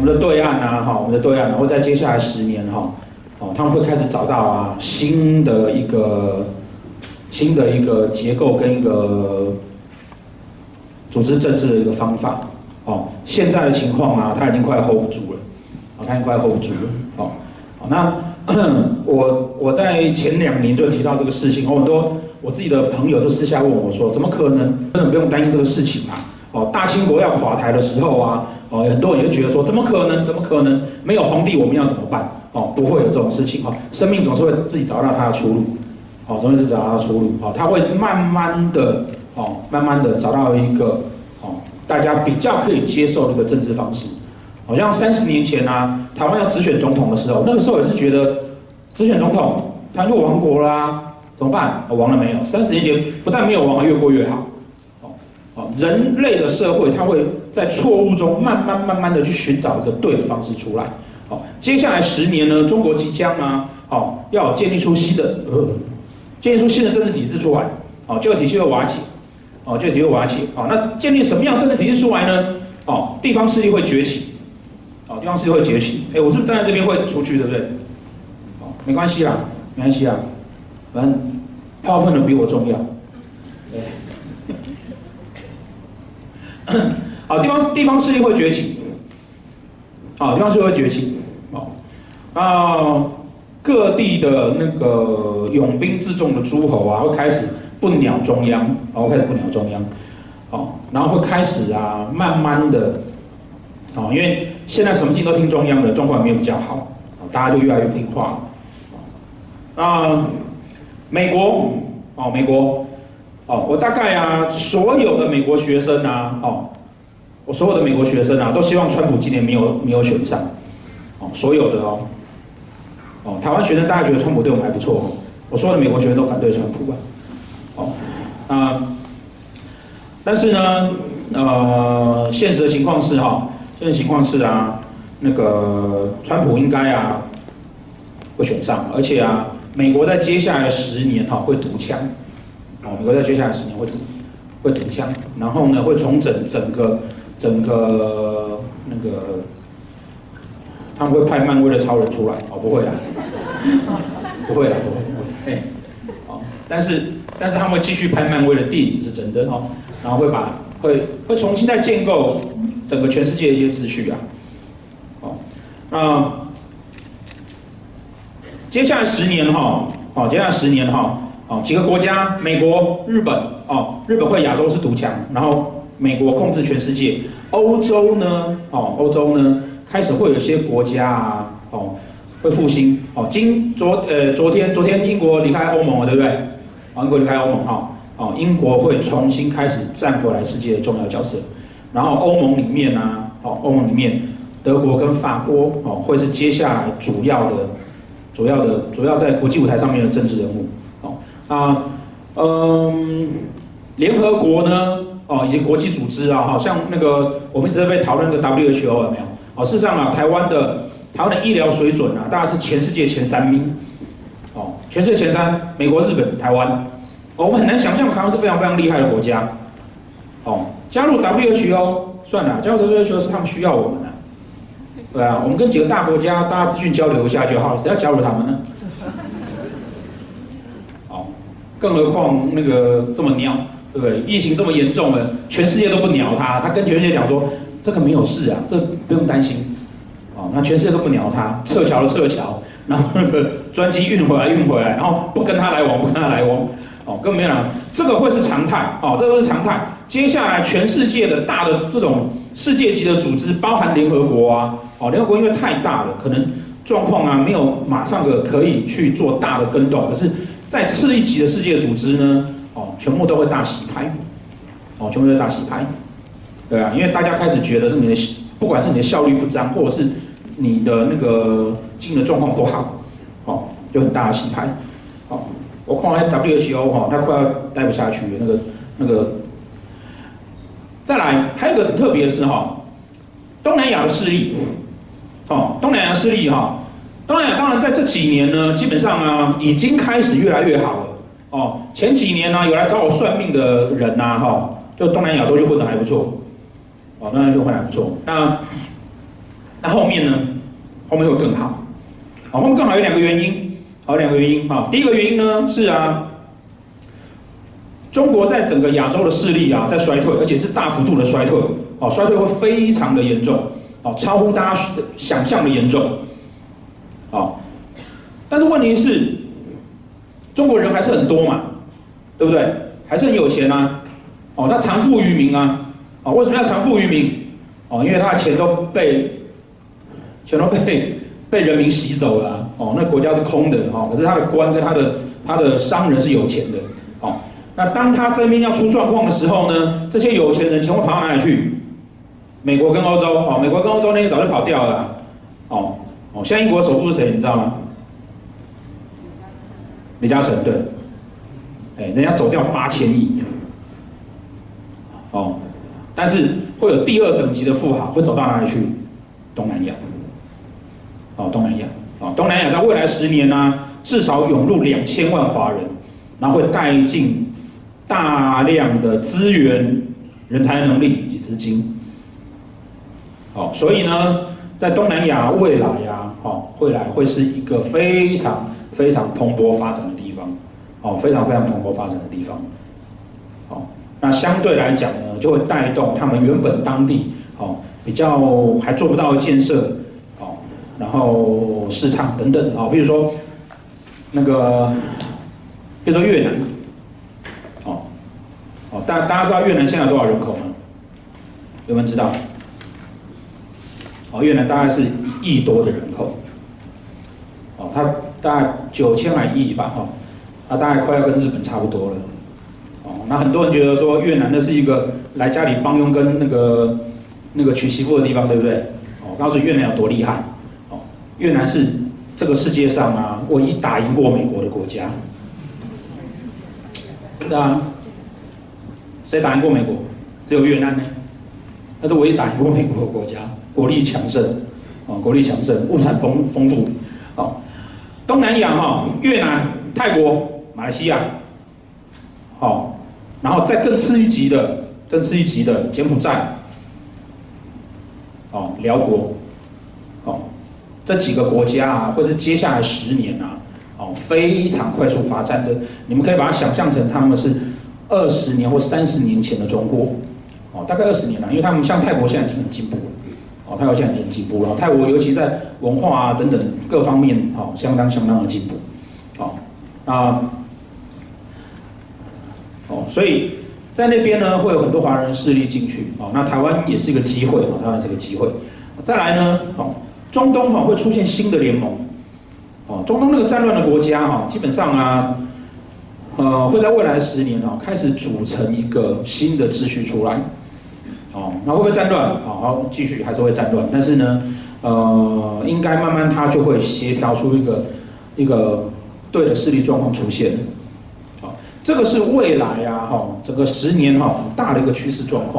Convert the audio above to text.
我们的对岸啊，哈，我们的对岸，然后在接下来十年哈，哦，他们会开始找到啊新的一个新的一个结构跟一个组织政治的一个方法，哦，现在的情况啊，他已经快 hold 不住了，啊，他已经快 hold 不住了，哦，好，那 我我在前两年就提到这个事情，很多我自己的朋友就私下问我说，怎么可能？根本不用担心这个事情啊，哦，大清国要垮台的时候啊。哦，很多人就觉得说，怎么可能？怎么可能？没有皇帝，我们要怎么办？哦，不会有这种事情。哦，生命总是会自己找到它的出路。哦，总是找到它的出路。哦，它会慢慢的，哦，慢慢的找到一个，哦，大家比较可以接受的一个政治方式。好像三十年前啊，台湾要直选总统的时候，那个时候也是觉得，直选总统，他又亡国啦，怎么办？哦，亡了没有？三十年前不但没有亡，越过越好。人类的社会，它会在错误中慢慢慢慢的去寻找一个对的方式出来。好，接下来十年呢，中国即将啊，好，要建立出新的，建立出新的政治体制出来。好，旧体系会瓦解，哦，旧体系会瓦解。好，那建立什么样政治体制出来呢？哦，地方势力会崛起。哦，地方势力会崛起。哎，我是不是站在这边会出去，对不对？哦，没关系啦，没关系啦，反正炮分的比我重要。好，地方地方势力会崛起，好，地方势力会崛起，好，啊，各地的那个拥兵自重的诸侯啊，会开始不鸟中央，好，开始不鸟中央，好，然后会开始啊，慢慢的，好，因为现在什么事情都听中央的，状况也没有比较好，啊大家就越来越听话了，啊，美国，哦，美国。哦，我大概啊，所有的美国学生啊，哦，我所有的美国学生啊，都希望川普今年没有没有选上，哦，所有的哦，哦，台湾学生大家觉得川普对我们还不错，我所有的美国学生都反对川普啊，哦，啊，但是呢，呃，现实的情况是哈，现实情况是啊，那个川普应该啊会选上，而且啊，美国在接下来的十年哈会独强。哦，美国在接下来十年会会挺枪，然后呢会重整整个整个那个，他们会派漫威的超人出来哦，不会啦，不会啦，不会不会，哎，哦，但是但是他们会继续拍漫威的电影是真的哦，然后会把会会重新再建构整个全世界的一些秩序啊，哦，那接下来十年哈，哦，接下来十年哈。哦，几个国家，美国、日本，哦，日本会亚洲是独强，然后美国控制全世界。欧洲呢，哦，欧洲呢，开始会有一些国家啊，哦，会复兴。哦，今昨呃昨天昨天英国离开欧盟了，对不对？哦，英国离开欧盟，哈，哦，英国会重新开始站回来世界的重要角色。然后欧盟里面呢，哦，欧盟里面，德国跟法国，哦，会是接下来主要的、主要的、主要在国际舞台上面的政治人物。啊，嗯，联合国呢，哦，以及国际组织啊，好像那个我们一直在被讨论那个 WHO 有没有？哦，事实上啊，台湾的台湾的医疗水准啊，大概是全世界前三名，哦，全世界前三，美国、日本、台湾，哦，我们很难想象台湾是非常非常厉害的国家，哦，加入 WHO 算了，加入 WHO 是他们需要我们的，对啊，我们跟几个大国家大家资讯交流一下就好了，谁要加入他们呢？更何况那个这么鸟，对不对？疫情这么严重了，全世界都不鸟他，他跟全世界讲说这个没有事啊，这不用担心。哦，那全世界都不鸟他，撤侨的撤侨，然后那个专机运回来运回来，然后不跟他来往，不跟他来往。哦，更没有了，这个会是常态。哦，这个是常态。接下来全世界的大的这种世界级的组织，包含联合国啊，哦，联合国因为太大了，可能状况啊没有马上的可以去做大的更动，可是。在次一级的世界组织呢，哦，全部都会大洗牌，哦，全部都会大洗牌，对啊，因为大家开始觉得你的不管是你的效率不彰，或者是你的那个经营的状况不好，哦，就很大的洗牌，哦，我看完 WHO 哈，他快要待不下去了，那个那个，再来还有一个很特别的是哈，东南亚的势力，哦，东南亚势力哈。当然，当然，在这几年呢，基本上啊，已经开始越来越好了。哦，前几年呢、有来找我算命的人呐、哈、就东南亚都就混得还不错。哦，东南亚就混得还不错。那那后面呢？后面会更好。好，后面更好有两个原因。好，两个原因。好，第一个原因呢是啊，中国在整个亚洲的势力啊在衰退，而且是大幅度的衰退。哦，衰退会非常的严重。哦，超乎大家想象的严重。哦，但是问题是，中国人还是很多嘛，对不对？还是很有钱啊。哦，他藏富于民啊。哦，为什么要藏富于民？哦，因为他的钱都被。全都被被人民洗走了，哦，那国家是空的哦，可是他的官跟他的他的商人是有钱的哦。那当他这边要出状况的时候呢，这些有钱人全部跑到哪里去？美国跟欧洲哦，美国跟欧洲那些早就跑掉了，哦哦，现在英国首富是谁？你知道吗？李嘉诚对，哎，人家走掉八千亿，哦，但是会有第二等级的富豪会走到哪里去？东南亚。哦，东南亚，哦，东南亚在未来十年呢、至少涌入两千万华人，然后会带进大量的资源、人才能力以及资金。哦，所以呢，在东南亚未来呀、啊，哦，未来会是一个非常非常蓬勃发展的地方，哦，非常非常蓬勃发展的地方。哦，那相对来讲呢，就会带动他们原本当地，哦，比较还做不到的建设。哦然后市场等等啊，比如说那个，比如说越南，哦，哦，大大家知道越南现在有多少人口吗？有没有知道？哦，越南大概是一亿多的人口，哦，它大概九千来亿吧，哈，它大概快要跟日本差不多了，哦，那很多人觉得说越南那是一个来家里帮佣跟那个那个娶媳妇的地方，对不对？哦，告诉越南有多厉害。哦越南是这个世界上啊唯一打赢过美国的国家，真的啊？谁打赢过美国？只有越南呢，那是唯一打赢过美国的国家，国力强盛，啊，国力强盛，物产丰丰富，啊，东南亚哈，越南、泰国、马来西亚，好，然后再更次一级的，更次一级的柬埔寨，哦，寮国。哦。这几个国家啊，或是接下来十年啊，哦，非常快速发展的，你们可以把它想象成他们是二十年或三十年前的中国，哦，大概二十年了，因为他们像泰国现在已经很进步了，哦，泰国现在已经进步了，泰国尤其在文化啊等等各方面，哦，相当相当的进步，哦，啊，哦，所以在那边呢，会有很多华人势力进去，哦，那台湾也是一个机会，哦，台湾是一个机会，再来呢，哦。中东哈会出现新的联盟，哦，中东那个战乱的国家哈，基本上啊，呃，会在未来十年哦开始组成一个新的秩序出来，哦，那会不会战乱？好，继续还是会战乱，但是呢，呃，应该慢慢它就会协调出一个一个对的势力状况出现，好，这个是未来啊哈，整个十年哈大的一个趋势状况。